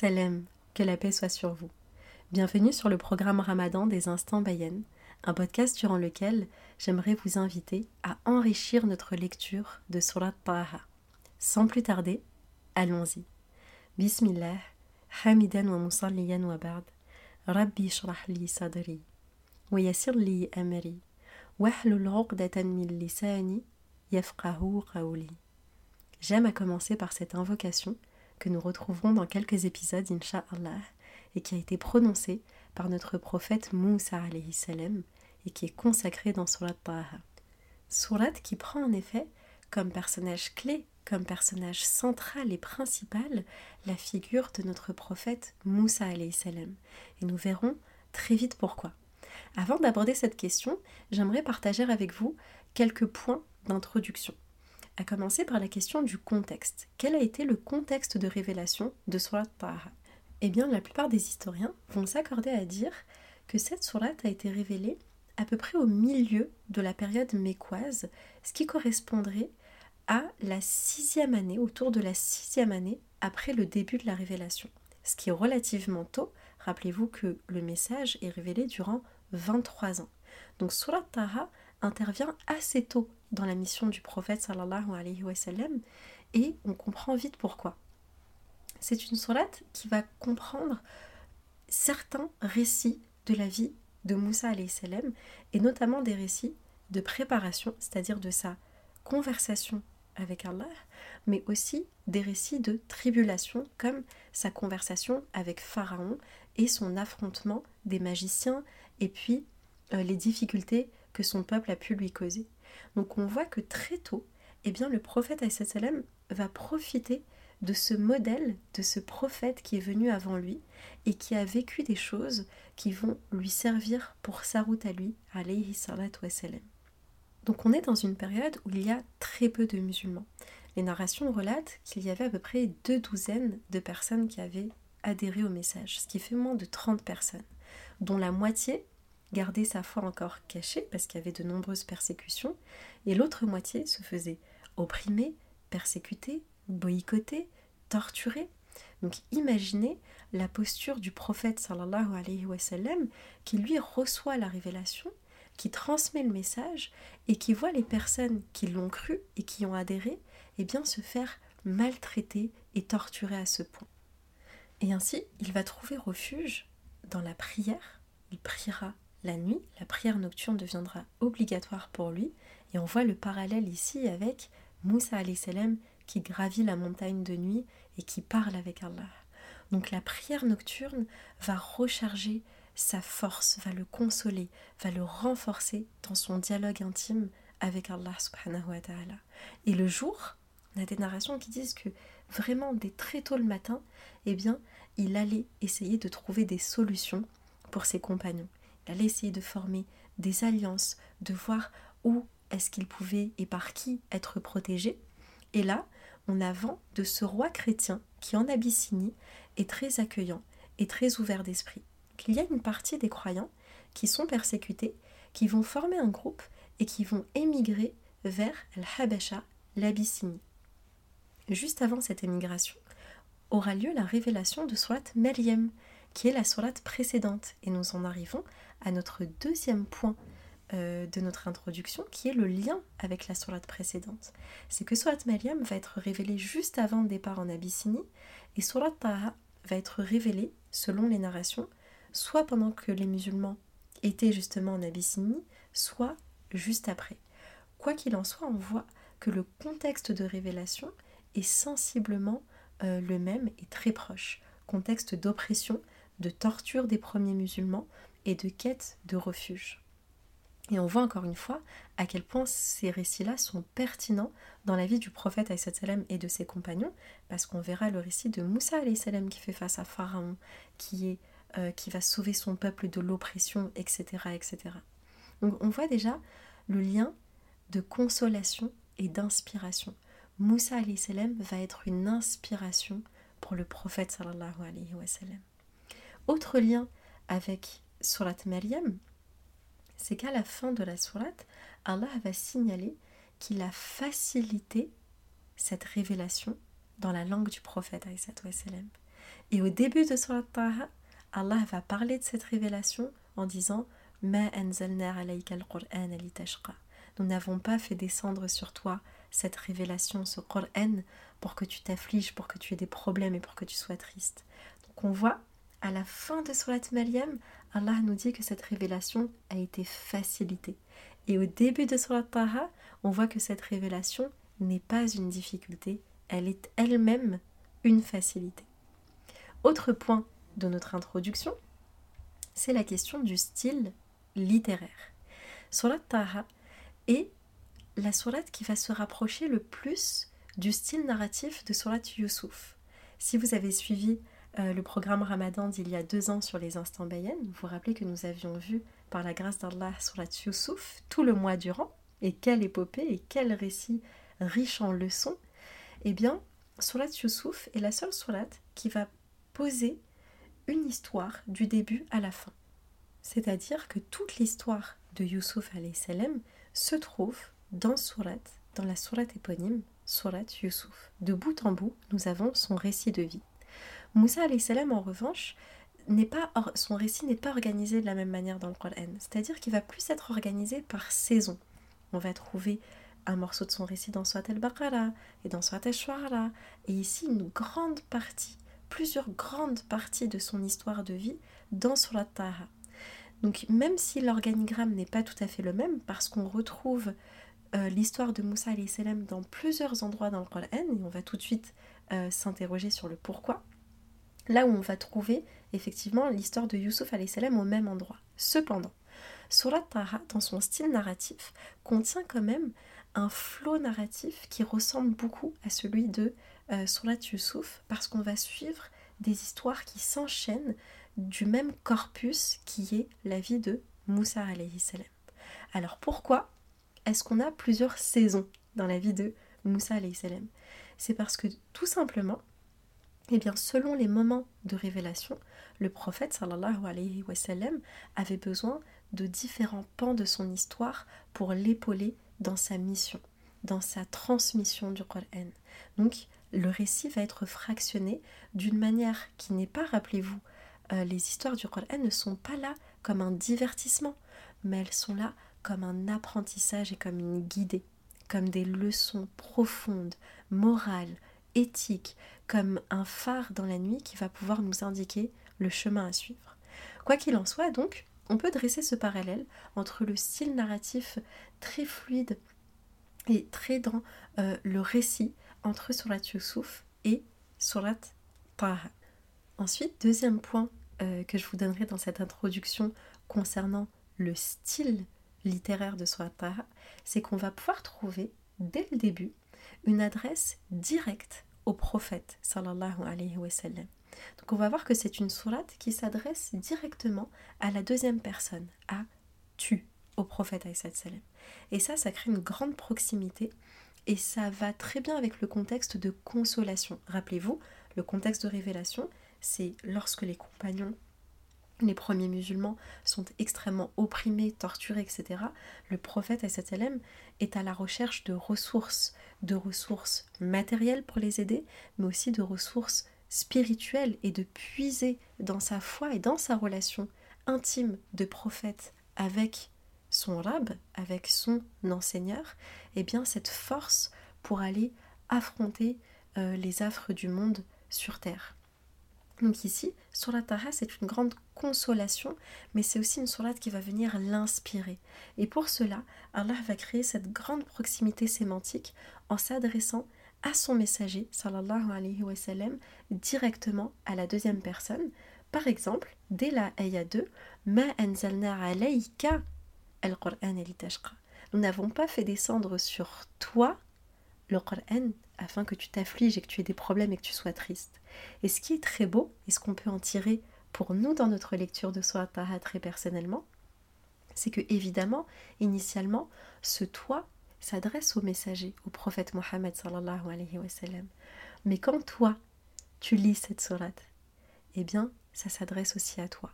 Salam, que la paix soit sur vous. Bienvenue sur le programme Ramadan des Instants Bayen, un podcast durant lequel j'aimerais vous inviter à enrichir notre lecture de Surat Taha. Sans plus tarder, allons-y. Bismillah, Hamidan wa musalliyan wa ba'd, Rabbi shrah li sadri, wa yassir li amri, wahlul 'uqdatan min lisani yafqahu. J'aime à commencer par cette invocation que nous retrouverons dans quelques épisodes, Inch'Allah, et qui a été prononcée par notre prophète Moussa salam et qui est consacrée dans Surat Taha. Surat qui prend en effet comme personnage clé, comme personnage central et principal, la figure de notre prophète Moussa salam. Et nous verrons très vite pourquoi. Avant d'aborder cette question, j'aimerais partager avec vous quelques points d'introduction à commencer par la question du contexte. Quel a été le contexte de révélation de Surat Taha Eh bien, la plupart des historiens vont s'accorder à dire que cette Surat a été révélée à peu près au milieu de la période mécoise, ce qui correspondrait à la sixième année, autour de la sixième année après le début de la révélation. Ce qui est relativement tôt. Rappelez-vous que le message est révélé durant 23 ans. Donc Surat Taha intervient assez tôt dans la mission du prophète sallallahu alayhi wa sallam et on comprend vite pourquoi. C'est une sourate qui va comprendre certains récits de la vie de Moussa et notamment des récits de préparation, c'est-à-dire de sa conversation avec Allah, mais aussi des récits de tribulation comme sa conversation avec Pharaon et son affrontement des magiciens et puis euh, les difficultés que son peuple a pu lui causer. Donc on voit que très tôt, eh bien, le prophète va profiter de ce modèle, de ce prophète qui est venu avant lui et qui a vécu des choses qui vont lui servir pour sa route à lui, alayhi salatu wassalam. Donc on est dans une période où il y a très peu de musulmans. Les narrations relatent qu'il y avait à peu près deux douzaines de personnes qui avaient adhéré au message, ce qui fait moins de 30 personnes, dont la moitié garder sa foi encore cachée parce qu'il y avait de nombreuses persécutions, et l'autre moitié se faisait opprimer, persécuter, boycotter, torturer. Donc imaginez la posture du prophète sallallahu alayhi wa qui lui reçoit la révélation, qui transmet le message et qui voit les personnes qui l'ont cru et qui ont adhéré eh bien se faire maltraiter et torturer à ce point. Et ainsi, il va trouver refuge dans la prière, il priera la nuit, la prière nocturne deviendra obligatoire pour lui. Et on voit le parallèle ici avec Moussa salam qui gravit la montagne de nuit et qui parle avec Allah. Donc la prière nocturne va recharger sa force, va le consoler, va le renforcer dans son dialogue intime avec Allah subhanahu wa ta'ala. Et le jour, on a des narrations qui disent que vraiment dès très tôt le matin, eh bien, il allait essayer de trouver des solutions pour ses compagnons allait essayer de former des alliances, de voir où est-ce qu'il pouvait et par qui être protégé. Et là, on a vent de ce roi chrétien qui en Abyssinie est très accueillant et très ouvert d'esprit. Qu'il y a une partie des croyants qui sont persécutés, qui vont former un groupe et qui vont émigrer vers Al-Habasha, l'Abyssinie. Juste avant cette émigration, aura lieu la révélation de Surat Maryam, qui est la sourate précédente. Et nous en arrivons à notre deuxième point euh, de notre introduction, qui est le lien avec la sourate précédente. C'est que Surat Maryam va être révélée juste avant le départ en Abyssinie, et Surat Taha va être révélée, selon les narrations, soit pendant que les musulmans étaient justement en Abyssinie, soit juste après. Quoi qu'il en soit, on voit que le contexte de révélation est sensiblement euh, le même et très proche. Contexte d'oppression, de torture des premiers musulmans et de quête de refuge. Et on voit encore une fois à quel point ces récits-là sont pertinents dans la vie du prophète salam et de ses compagnons, parce qu'on verra le récit de Moussa salam qui fait face à Pharaon, qui, est, euh, qui va sauver son peuple de l'oppression, etc., etc. Donc on voit déjà le lien de consolation et d'inspiration. Moussa salam va être une inspiration pour le prophète alayhi wa sallam. Autre lien avec Surat Maryam, c'est qu'à la fin de la Surat, Allah va signaler qu'il a facilité cette révélation dans la langue du prophète. Et au début de Surat Taha, Allah va parler de cette révélation en disant Nous n'avons pas fait descendre sur toi cette révélation, ce Qur'an, pour que tu t'affliges, pour que tu aies des problèmes et pour que tu sois triste. Donc on voit à la fin de Surat Maryam, Allah nous dit que cette révélation a été facilitée. Et au début de Surat Taha, on voit que cette révélation n'est pas une difficulté, elle est elle-même une facilité. Autre point de notre introduction, c'est la question du style littéraire. Surat Taha est la surat qui va se rapprocher le plus du style narratif de Surat Yusuf. Si vous avez suivi euh, le programme Ramadan d'il y a deux ans sur les instants Bayen, vous vous rappelez que nous avions vu, par la grâce d'Allah, Surat Yusuf tout le mois durant, et quelle épopée et quel récit riche en leçons. Eh bien, Surat Yusuf est la seule surat qui va poser une histoire du début à la fin. C'est-à-dire que toute l'histoire de Yusuf salam se trouve dans Surat, dans la Surat éponyme, Surat Yusuf. De bout en bout, nous avons son récit de vie. Moussa salam en revanche, n'est pas son récit n'est pas organisé de la même manière dans le Coran. C'est-à-dire qu'il va plus être organisé par saison. On va trouver un morceau de son récit dans Surat al-Baqarah et dans Surat al-Shu'ara et ici une grande partie, plusieurs grandes parties de son histoire de vie dans Surat Taha. Donc même si l'organigramme n'est pas tout à fait le même parce qu'on retrouve euh, l'histoire de Moussa dans plusieurs endroits dans le Coran et on va tout de suite euh, s'interroger sur le pourquoi. Là où on va trouver effectivement l'histoire de Youssouf salam au même endroit. Cependant, Surat Taha, dans son style narratif, contient quand même un flot narratif qui ressemble beaucoup à celui de euh, Surat Yusuf parce qu'on va suivre des histoires qui s'enchaînent du même corpus qui est la vie de Moussa salam. Alors pourquoi est-ce qu'on a plusieurs saisons dans la vie de Moussa salam? C'est parce que tout simplement, eh bien, selon les moments de révélation, le prophète avait besoin de différents pans de son histoire pour l'épauler dans sa mission, dans sa transmission du Coran. Donc, le récit va être fractionné d'une manière qui n'est pas, rappelez-vous, euh, les histoires du Coran ne sont pas là comme un divertissement, mais elles sont là comme un apprentissage et comme une guidée, comme des leçons profondes, morales, éthiques, comme un phare dans la nuit qui va pouvoir nous indiquer le chemin à suivre. Quoi qu'il en soit, donc, on peut dresser ce parallèle entre le style narratif très fluide et très dans euh, le récit entre Surat Yusuf et Surat Taha. Ensuite, deuxième point euh, que je vous donnerai dans cette introduction concernant le style littéraire de Surat c'est qu'on va pouvoir trouver dès le début une adresse directe prophète sallallahu alayhi wa sallam. Donc on va voir que c'est une sourate qui s'adresse directement à la deuxième personne, à tu, au prophète sallam. Et ça, ça crée une grande proximité et ça va très bien avec le contexte de consolation. Rappelez-vous, le contexte de révélation, c'est lorsque les compagnons les premiers musulmans sont extrêmement opprimés, torturés, etc. Le prophète sallam est à la recherche de ressources, de ressources matérielles pour les aider, mais aussi de ressources spirituelles et de puiser dans sa foi et dans sa relation intime de prophète avec son rab, avec son enseigneur, et eh bien cette force pour aller affronter euh, les affres du monde sur terre. Donc ici, Surat Taha, c'est une grande consolation, mais c'est aussi une sourate qui va venir l'inspirer. Et pour cela, Allah va créer cette grande proximité sémantique en s'adressant à son messager, sallallahu alayhi wa sallam, directement à la deuxième personne. Par exemple, dès la ayah 2, Ma anzalna alayka al-Qur'an Nous n'avons pas fait descendre sur toi le Qur'an afin que tu t'affliges et que tu aies des problèmes et que tu sois triste. Et ce qui est très beau, et ce qu'on peut en tirer pour nous dans notre lecture de Taha très personnellement, c'est que évidemment, initialement, ce toi s'adresse au messager, au prophète Mohammed sallallahu alayhi wa sallam. Mais quand toi, tu lis cette sourate, eh bien, ça s'adresse aussi à toi.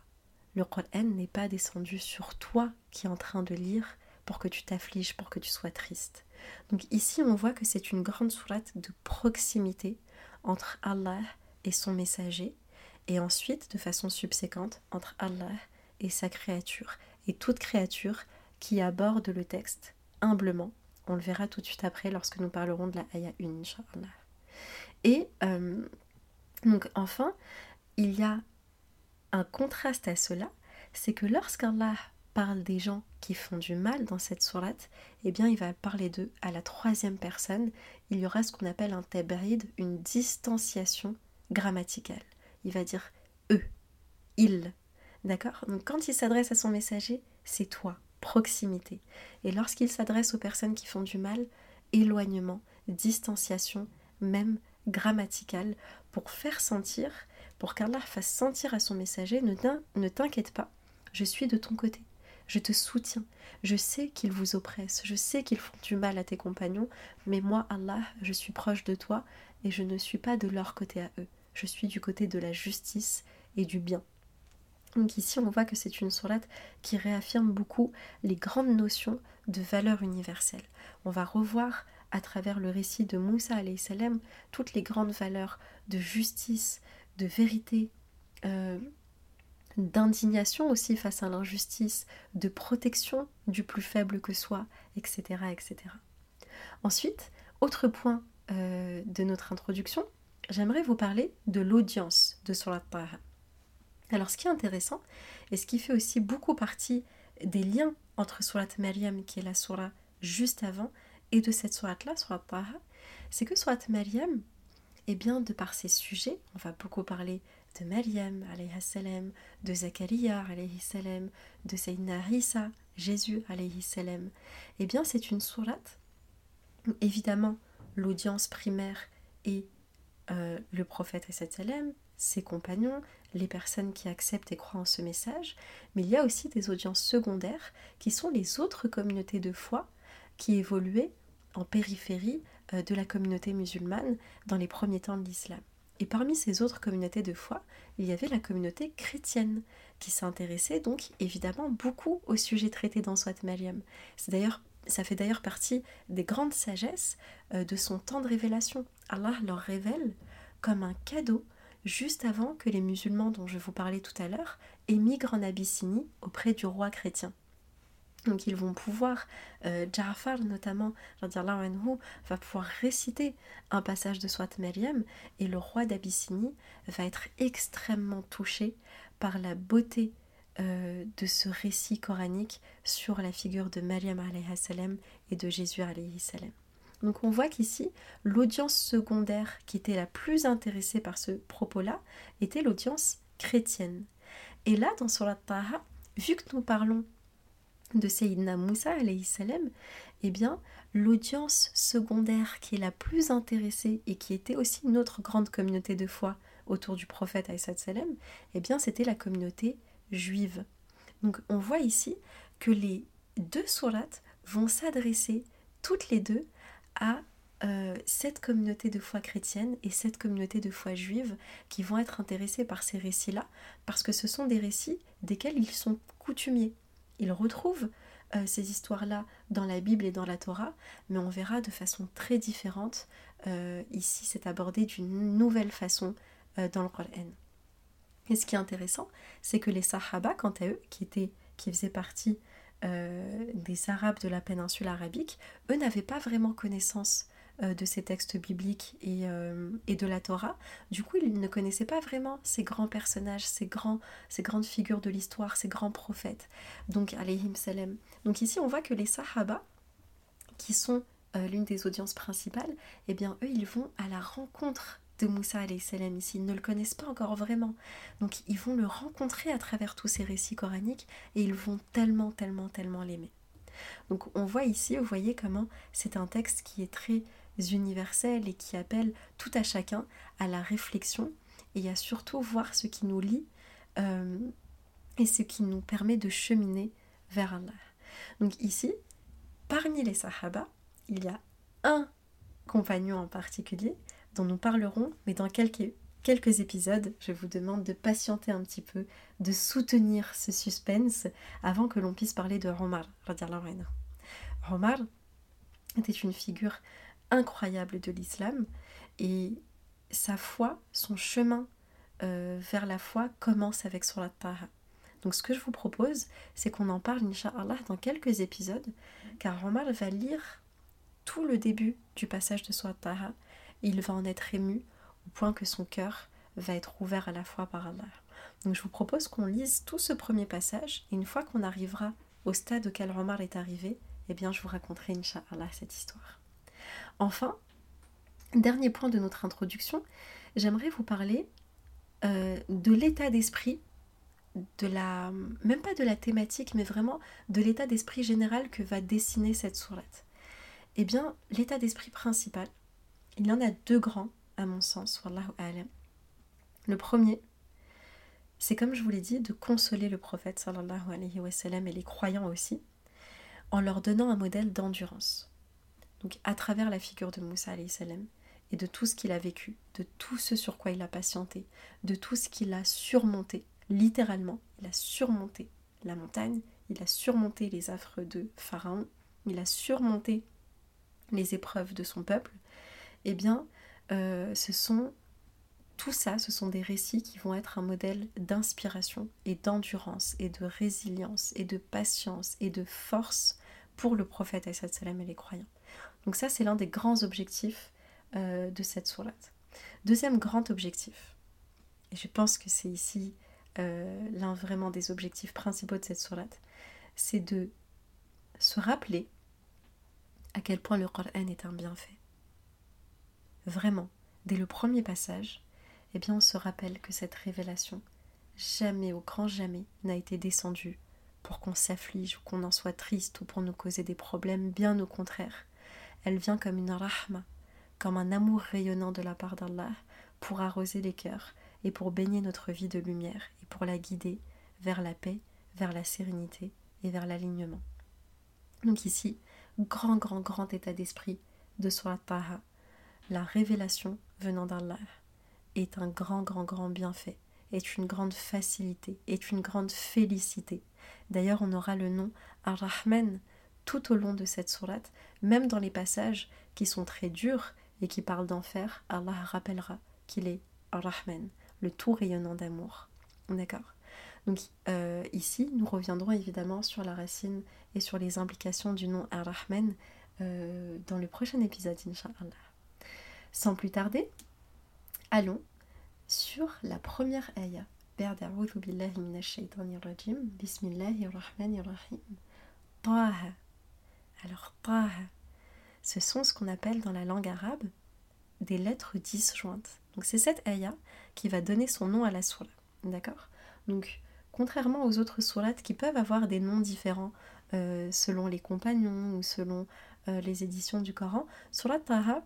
Le Qur'an n'est pas descendu sur toi qui es en train de lire pour que tu t'affliges, pour que tu sois triste. Donc ici, on voit que c'est une grande sourate de proximité entre Allah et son messager, et ensuite de façon subséquente entre Allah et sa créature, et toute créature qui aborde le texte humblement. On le verra tout de suite après lorsque nous parlerons de la Aya 1, Inch'Allah. Et euh, donc enfin, il y a un contraste à cela, c'est que lorsqu'Allah parle des gens qui font du mal dans cette sourate, eh bien il va parler d'eux à la troisième personne. Il y aura ce qu'on appelle un tabrid, une distanciation grammaticale. Il va dire eux, ils. D'accord? Donc quand il s'adresse à son messager, c'est toi, proximité. Et lorsqu'il s'adresse aux personnes qui font du mal, éloignement, distanciation, même grammaticale, pour faire sentir, pour qu'Allah fasse sentir à son messager, ne t'inquiète pas, je suis de ton côté. Je te soutiens. Je sais qu'ils vous oppressent. Je sais qu'ils font du mal à tes compagnons. Mais moi, Allah, je suis proche de toi et je ne suis pas de leur côté à eux. Je suis du côté de la justice et du bien. Donc ici, on voit que c'est une sourate qui réaffirme beaucoup les grandes notions de valeur universelle. On va revoir à travers le récit de Moussa salam toutes les grandes valeurs de justice, de vérité, euh, d'indignation aussi face à l'injustice, de protection du plus faible que soi, etc. etc. Ensuite, autre point euh, de notre introduction, j'aimerais vous parler de l'audience de Surat Taha. Alors ce qui est intéressant, et ce qui fait aussi beaucoup partie des liens entre Surat Maryam, qui est la Surah juste avant, et de cette Surat-là, Surat Taha, c'est que Surat Maryam, eh bien, de par ses sujets, on va beaucoup parler de Maryam, salam, de Zachariah, salam, de Sayyidina Isa, Jésus, salam, eh bien, c'est une sourate. Évidemment, l'audience primaire est euh, le prophète, salam, ses compagnons, les personnes qui acceptent et croient en ce message, mais il y a aussi des audiences secondaires qui sont les autres communautés de foi qui évoluaient en périphérie euh, de la communauté musulmane dans les premiers temps de l'islam. Et parmi ces autres communautés de foi, il y avait la communauté chrétienne, qui s'intéressait donc évidemment beaucoup au sujet traité dans. C'est d'ailleurs ça fait d'ailleurs partie des grandes sagesses euh, de son temps de révélation. Allah leur révèle comme un cadeau juste avant que les musulmans dont je vous parlais tout à l'heure émigrent en Abyssinie auprès du roi chrétien. Donc ils vont pouvoir, euh, Ja'far notamment, va pouvoir réciter un passage de Swat Maryam et le roi d'Abyssinie va être extrêmement touché par la beauté euh, de ce récit coranique sur la figure de Maryam salam et de Jésus salam. Donc on voit qu'ici, l'audience secondaire qui était la plus intéressée par ce propos-là était l'audience chrétienne. Et là, dans Surat Taha, vu que nous parlons de Sayyidina Moussa salam, eh bien, l'audience secondaire qui est la plus intéressée et qui était aussi une autre grande communauté de foi autour du prophète salam, eh bien, c'était la communauté juive. Donc, on voit ici que les deux sourates vont s'adresser toutes les deux à euh, cette communauté de foi chrétienne et cette communauté de foi juive qui vont être intéressés par ces récits-là, parce que ce sont des récits desquels ils sont coutumiers. Ils retrouvent euh, ces histoires-là dans la Bible et dans la Torah, mais on verra de façon très différente. Euh, ici, c'est abordé d'une nouvelle façon euh, dans le Coran. Et ce qui est intéressant, c'est que les Sahaba, quant à eux, qui, qui faisaient partie des Arabes de la péninsule arabique, eux n'avaient pas vraiment connaissance de ces textes bibliques euh, et, de la Torah. Du coup, ils ne connaissaient pas vraiment ces grands personnages, ces, grands, ces grandes figures de l'histoire, ces grands prophètes. Donc, alayhim salam. Donc ici, on voit que les Sahaba, qui sont euh, l'une des audiences principales, eh bien, eux, ils vont à la rencontre de Moussa salam ici. Ils ne le connaissent pas encore vraiment. Donc, ils vont le rencontrer à travers tous ces récits coraniques et ils vont tellement, tellement, tellement l'aimer. Donc, on voit ici, vous voyez comment c'est un texte qui est très universels et qui appellent tout à chacun à la réflexion et à surtout voir ce qui nous lie euh, et ce qui nous permet de cheminer vers Allah. Donc ici, parmi les Sahaba, il y a un compagnon en particulier dont nous parlerons, mais dans quelques, quelques épisodes, je vous demande de patienter un petit peu, de soutenir ce suspense avant que l'on puisse parler de Omar. Omar était une figure incroyable de l'islam et sa foi, son chemin euh, vers la foi commence avec Surat Taha. Donc ce que je vous propose, c'est qu'on en parle, Inch'Allah, dans quelques épisodes, car Omar va lire tout le début du passage de Surat Taha, il va en être ému au point que son cœur va être ouvert à la foi par Allah. Donc je vous propose qu'on lise tout ce premier passage, et une fois qu'on arrivera au stade auquel Omar est arrivé, eh bien je vous raconterai, Inch'Allah, cette histoire. Enfin, dernier point de notre introduction, j'aimerais vous parler euh, de l'état d'esprit, de la, même pas de la thématique, mais vraiment de l'état d'esprit général que va dessiner cette sourate. Eh bien, l'état d'esprit principal, il y en a deux grands, à mon sens, wallahu alam. Le premier, c'est comme je vous l'ai dit, de consoler le prophète sallallahu alayhi wa sallam et les croyants aussi, en leur donnant un modèle d'endurance. Donc à travers la figure de Moussa salam et de tout ce qu'il a vécu, de tout ce sur quoi il a patienté, de tout ce qu'il a surmonté, littéralement, il a surmonté la montagne, il a surmonté les affres de Pharaon, il a surmonté les épreuves de son peuple, eh bien, euh, ce sont tout ça, ce sont des récits qui vont être un modèle d'inspiration et d'endurance et de résilience et de patience et de force pour le prophète et les croyants. Donc ça, c'est l'un des grands objectifs euh, de cette sourate. Deuxième grand objectif, et je pense que c'est ici euh, l'un vraiment des objectifs principaux de cette sourate, c'est de se rappeler à quel point le Coran est un bienfait. Vraiment, dès le premier passage, eh bien on se rappelle que cette révélation, jamais, au grand jamais, n'a été descendue pour qu'on s'afflige ou qu'on en soit triste ou pour nous causer des problèmes, bien au contraire. Elle vient comme une rahma, comme un amour rayonnant de la part d'Allah pour arroser les cœurs et pour baigner notre vie de lumière et pour la guider vers la paix, vers la sérénité et vers l'alignement. Donc ici, grand, grand, grand état d'esprit de Surat Taha, la révélation venant d'Allah est un grand, grand, grand bienfait, est une grande facilité, est une grande félicité. D'ailleurs, on aura le nom Ar-Rahman tout au long de cette sourate, même dans les passages qui sont très durs et qui parlent d'enfer, Allah rappellera qu'il est Ar-Rahman, le tout rayonnant d'amour. D'accord? Donc euh, ici, nous reviendrons évidemment sur la racine et sur les implications du nom Ar-Rahman euh, dans le prochain épisode, Inch'Allah. Sans plus tarder, allons sur la première ayah. Alors, Taha, ce sont ce qu'on appelle dans la langue arabe des lettres disjointes. Donc, c'est cette ayah qui va donner son nom à la sourate. D'accord? Donc, contrairement aux autres sourates qui peuvent avoir des noms différents euh, selon les compagnons ou selon euh, les éditions du Coran, Surat Taha,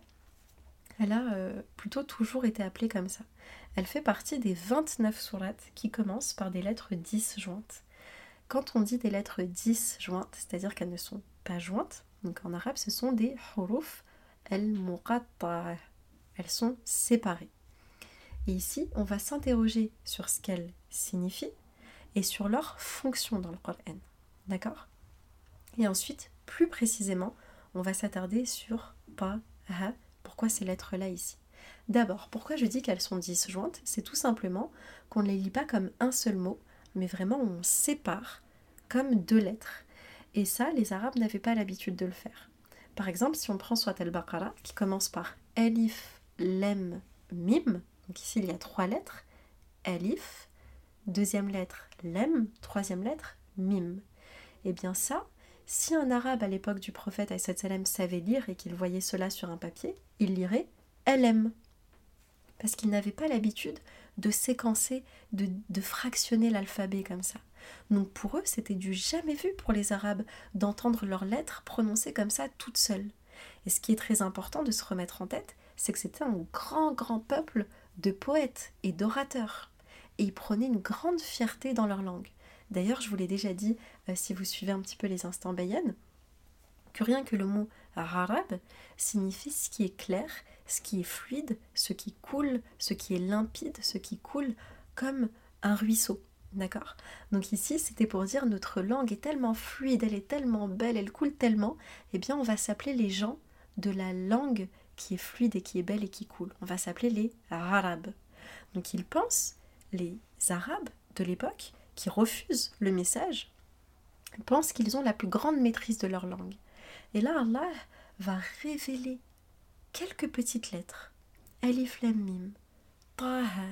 elle a euh, plutôt toujours été appelée comme ça. Elle fait partie des 29 sourates qui commencent par des lettres disjointes. Quand on dit des lettres disjointes, c'est-à-dire qu'elles ne sont pas jointes, donc en arabe ce sont des huruf al-muqatta'a. Elles sont séparées. Et ici, on va s'interroger sur ce qu'elles signifient et sur leur fonction dans le Coran. D'accord? Et ensuite, plus précisément, on va s'attarder sur pa, pourquoi ces lettres-là ici. D'abord, pourquoi je dis qu'elles sont disjointes C'est tout simplement qu'on ne les lit pas comme un seul mot, mais vraiment on sépare comme deux lettres. Et ça, les Arabes n'avaient pas l'habitude de le faire. Par exemple, si on prend Swat al-Baqarah, qui commence par Elif, Lem, Mim, donc ici il y a trois lettres, Elif, deuxième lettre, Lem, troisième lettre, Mim. Et eh bien ça, si un arabe à l'époque du prophète salam savait lire et qu'il voyait cela sur un papier, il lirait LM parce qu'ils n'avaient pas l'habitude de séquencer, de, fractionner l'alphabet comme ça. Donc pour eux, c'était du jamais vu pour les Arabes d'entendre leurs lettres prononcées comme ça toutes seules. Et ce qui est très important de se remettre en tête, c'est que c'était un grand, grand peuple de poètes et d'orateurs. Et ils prenaient une grande fierté dans leur langue. D'ailleurs, je vous l'ai déjà dit, euh, si vous suivez un petit peu les instants bayennes, que rien que le mot arabe signifie ce qui est clair ce qui est fluide, ce qui coule, ce qui est limpide, ce qui coule comme un ruisseau. D'accord Donc ici, c'était pour dire notre langue est tellement fluide, elle est tellement belle, elle coule tellement, eh bien on va s'appeler les gens de la langue qui est fluide et qui est belle et qui coule. On va s'appeler les arabes. Donc ils pensent les Arabes de l'époque, qui refusent le message, pensent qu'ils ont la plus grande maîtrise de leur langue. Et là, Allah va révéler quelques petites lettres. Alif Mim, Taha,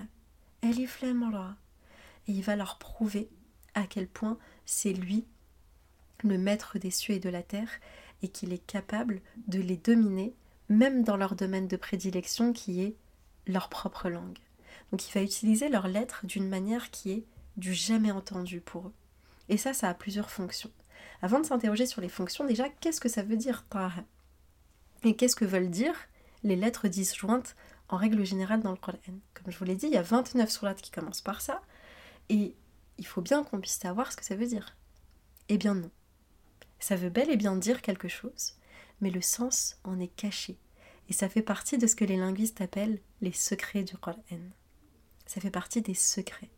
Alif Ra. Et il va leur prouver à quel point c'est lui le maître des cieux et de la terre et qu'il est capable de les dominer même dans leur domaine de prédilection qui est leur propre langue. Donc il va utiliser leurs lettres d'une manière qui est du jamais entendu pour eux. Et ça, ça a plusieurs fonctions. Avant de s'interroger sur les fonctions, déjà, qu'est-ce que ça veut dire Taha Et qu'est-ce que veulent dire les lettres disjointes en règle générale dans le Coran? Comme je vous l'ai dit, il y a 29 sourates qui commencent par ça, et il faut bien qu'on puisse savoir ce que ça veut dire. Eh bien non. Ça veut bel et bien dire quelque chose, mais le sens en est caché. Et ça fait partie de ce que les linguistes appellent les secrets du Qur'an. Ça fait partie des secrets.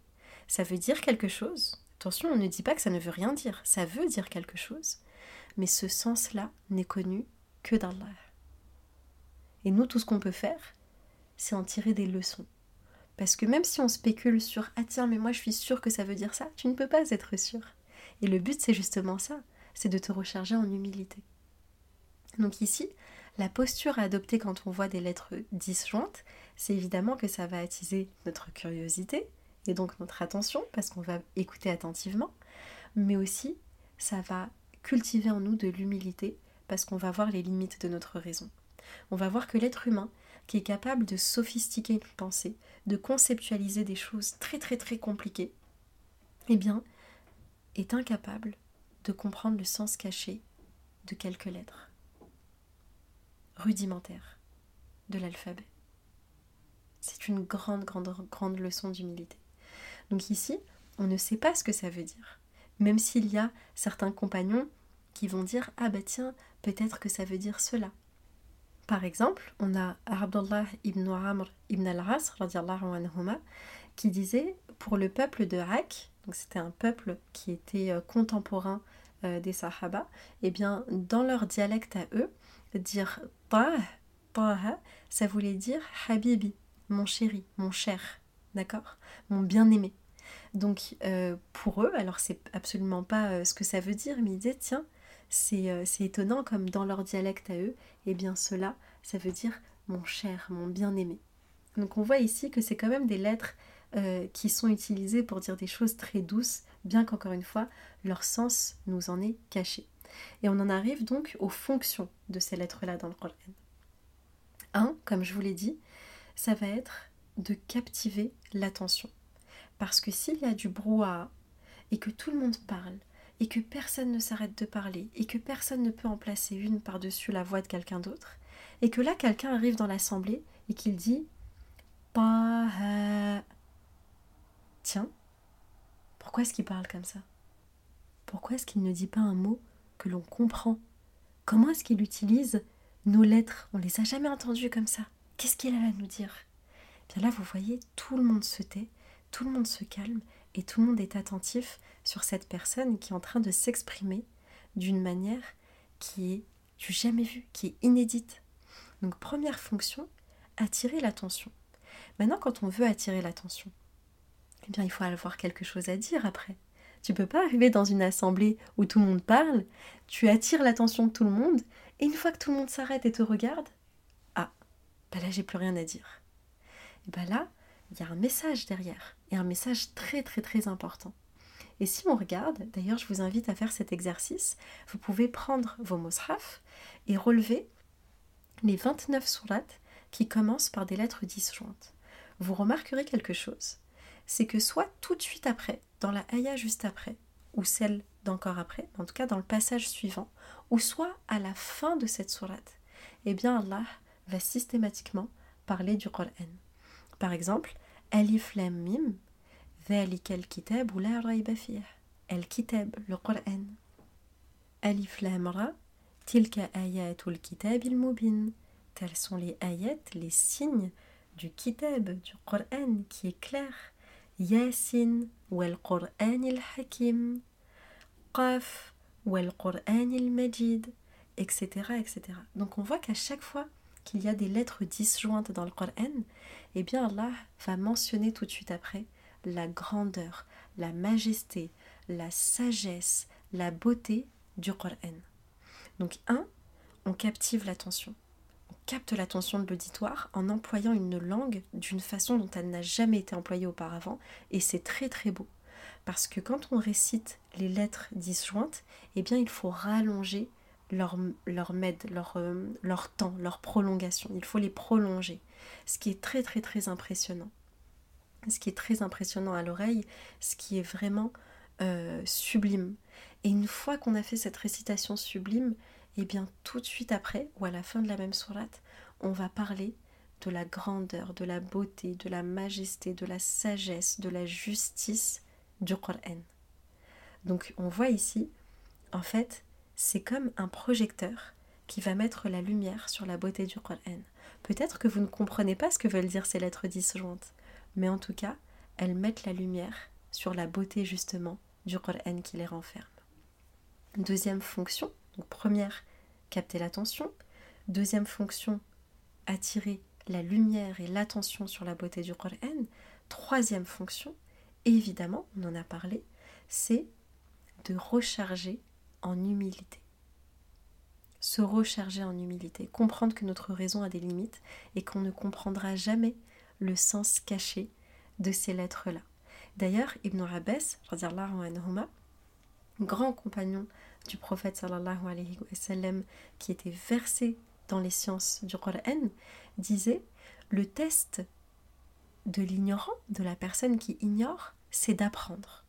Ça veut dire quelque chose. Attention, on ne dit pas que ça ne veut rien dire. Ça veut dire quelque chose. Mais ce sens-là n'est connu que d'Allah. Et nous, tout ce qu'on peut faire, c'est en tirer des leçons. Parce que même si on spécule sur Ah tiens, mais moi je suis sûr que ça veut dire ça, tu ne peux pas être sûr. Et le but, c'est justement ça c'est de te recharger en humilité. Donc ici, la posture à adopter quand on voit des lettres disjointes, c'est évidemment que ça va attiser notre curiosité et donc notre attention parce qu'on va écouter attentivement, mais aussi ça va cultiver en nous de l'humilité parce qu'on va voir les limites de notre raison. On va voir que l'être humain, qui est capable de sophistiquer une pensée, de conceptualiser des choses très très très compliquées, eh bien, est incapable de comprendre le sens caché de quelques lettres rudimentaires de l'alphabet. C'est une grande, grande, grande leçon d'humilité. Donc ici, on ne sait pas ce que ça veut dire. Même s'il y a certains compagnons qui vont dire Ah bah tiens, peut-être que ça veut dire cela. Par exemple, on a Abdullah ibn Amr ibn al-As qui disait Pour le peuple de Hak, donc c'était un peuple qui était euh, contemporain euh, des Sahaba, et eh bien dans leur dialecte à eux, dire Tah, ça voulait dire Habibi, mon chéri, mon cher, d'accord? Mon bien-aimé. Donc euh, pour eux, alors c'est absolument pas ce que ça veut dire, mais ils disaient tiens, c'est étonnant comme dans leur dialecte à eux, et eh bien cela, ça veut dire mon cher, mon bien-aimé. Donc on voit ici que c'est quand même des lettres euh, qui sont utilisés pour dire des choses très douces, bien qu'encore une fois, leur sens nous en est caché. Et on en arrive donc aux fonctions de ces lettres-là dans le Coran. Un, comme je vous l'ai dit, ça va être de captiver l'attention. Parce que s'il y a du brouhaha et que tout le monde parle, et que personne ne s'arrête de parler, et que personne ne peut en placer une par-dessus la voix de quelqu'un d'autre, et que là quelqu'un arrive dans l'assemblée et qu'il dit Tiens, pourquoi est-ce qu'il parle comme ça? Pourquoi est-ce qu'il ne dit pas un mot que l'on comprend? Comment est-ce qu'il utilise nos lettres? On les a jamais entendues comme ça. Qu'est-ce qu'il a à nous dire? Bien là, vous voyez, tout le monde se tait, tout le monde se calme et tout le monde est attentif sur cette personne qui est en train de s'exprimer d'une manière qui est du jamais vu, qui est inédite. Donc première fonction, attirer l'attention. Maintenant, quand on veut attirer l'attention, eh bien, il faut avoir quelque chose à dire après. Tu peux pas arriver dans une assemblée où tout le monde parle, tu attires l'attention de tout le monde, et une fois que tout le monde s'arrête et te regarde, ah, bah là j'ai plus rien à dire. Et bah là, il y a un message derrière, un message très très très important. Et si on regarde, d'ailleurs je vous invite à faire cet exercice, vous pouvez prendre vos mushaf et relever les 29 sourates qui commencent par des lettres disjointes. Vous remarquerez quelque chose c'est que soit tout de suite après, dans la ayah juste après, ou celle d'encore après, en tout cas dans le passage suivant, ou soit à la fin de cette sourate, eh bien Allah va systématiquement parler du Qur'an. Par exemple, Alif Lam Mim, ذلك الكتاب لا ريب فيه الكتاب le Qur'an Alif Lam Ra تلك آيات الكتاب المبين Tels sont les ayats, les signes du kitab, du Qur'an qui est clair. Yasin والقرآن الحكيم قاف والقرآن المجيد etc etc donc on voit qu'à chaque fois qu'il y a des lettres disjointes dans le Coran eh bien Allah va mentionner tout de suite après la grandeur, la majesté, la sagesse, la beauté du Qur'an. Donc un, on captive l'attention. On capte l'attention de l'auditoire en employant une langue d'une façon dont elle n'a jamais été employée auparavant et c'est très très beau. Parce que quand on récite les lettres disjointes, eh bien il faut rallonger leur, leur leur, euh, leur temps, leur prolongation. Il faut les prolonger. Ce qui est très très très impressionnant. Ce qui est très impressionnant à l'oreille, ce qui est vraiment euh, sublime. Et une fois qu'on a fait cette récitation sublime, et eh bien tout de suite après, ou à la fin de la même sourate, on va parler de la grandeur, de la beauté, de la majesté, de la sagesse, de la justice du Qur'an. Donc on voit ici, en fait, c'est comme un projecteur qui va mettre la lumière sur la beauté du Qur'an. Peut-être que vous ne comprenez pas ce que veulent dire ces lettres disjointes, mais en tout cas, elles mettent la lumière sur la beauté justement du Qur'an qui les renferme. Deuxième fonction, donc première, capter l'attention. Deuxième fonction, attirer la lumière et l'attention sur la beauté du Qur'an. Troisième fonction, évidemment, on en a parlé, c'est de recharger en humilité. Se recharger en humilité, comprendre que notre raison a des limites et qu'on ne comprendra jamais le sens caché de ces lettres-là. D'ailleurs, Ibn Abbas, grand compagnon du prophète sallallahu alayhi wa qui était versé dans les sciences du Coran, disait le test de l'ignorant, de la personne qui ignore, c'est d'apprendre.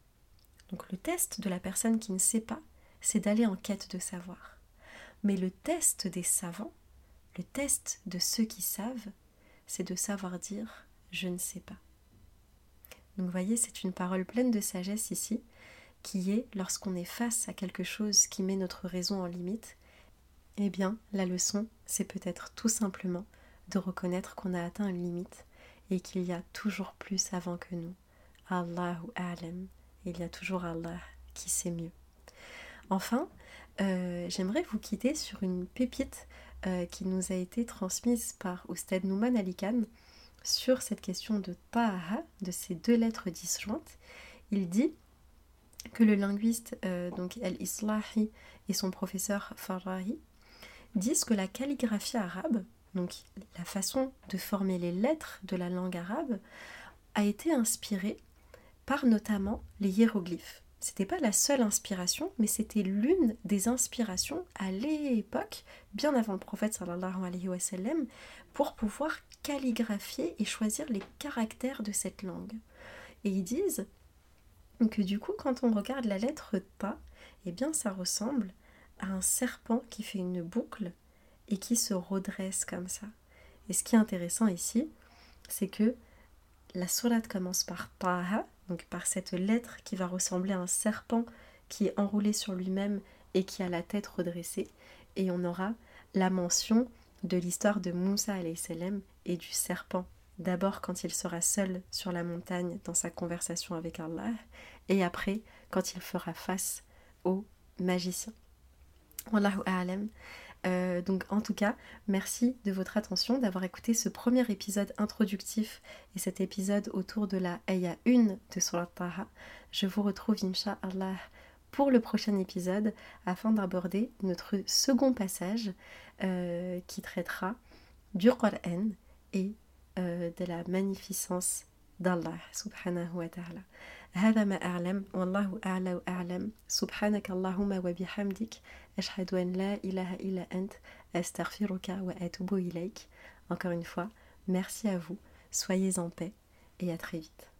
Donc le test de la personne qui ne sait pas, c'est d'aller en quête de savoir. Mais le test des savants, le test de ceux qui savent, c'est de savoir dire je ne sais pas. Donc vous voyez, c'est une parole pleine de sagesse ici, qui est lorsqu'on est face à quelque chose qui met notre raison en limite, eh bien la leçon, c'est peut-être tout simplement de reconnaître qu'on a atteint une limite et qu'il y a toujours plus avant que nous. Allahu A'lam, il y a toujours Allah qui sait mieux. Enfin, euh, j'aimerais vous quitter sur une pépite euh, qui nous a été transmise par Oustad Nouman Alikan sur cette question de Taha, de ces deux lettres disjointes. Il dit que le linguiste euh, donc El-Islahi et son professeur Farahi disent que la calligraphie arabe, donc la façon de former les lettres de la langue arabe, a été inspirée par notamment les hiéroglyphes. C'était pas la seule inspiration, mais c'était l'une des inspirations à l'époque, bien avant le prophète sallallahu alayhi wa pour pouvoir calligraphier et choisir les caractères de cette langue. Et ils disent que du coup, quand on regarde la lettre Ta, eh bien ça ressemble à un serpent qui fait une boucle et qui se redresse comme ça. Et ce qui est intéressant ici, c'est que la sourate commence par Taha, donc par cette lettre qui va ressembler à un serpent qui est enroulé sur lui-même et qui a la tête redressée. Et on aura la mention de l'histoire de Moussa et du serpent. D'abord quand il sera seul sur la montagne dans sa conversation avec Allah, et après quand il fera face au magicien. Euh, donc en tout cas, merci de votre attention, d'avoir écouté ce premier épisode introductif et cet épisode autour de la Aya 1 de Surat Taha. Je vous retrouve, Inch'Allah, pour le prochain épisode afin d'aborder notre second passage euh, qui traitera du Qur'an et euh, de la magnificence d'Allah subhanahu wa ta'ala. هذا ما أعلم والله أعلى وأعلم. سبحانك اللهم وبحمدك أشهد أن لا إله إلا أنت أستغفرك وأتوب إليك. Encore une fois, merci à vous, soyez en paix et à très vite.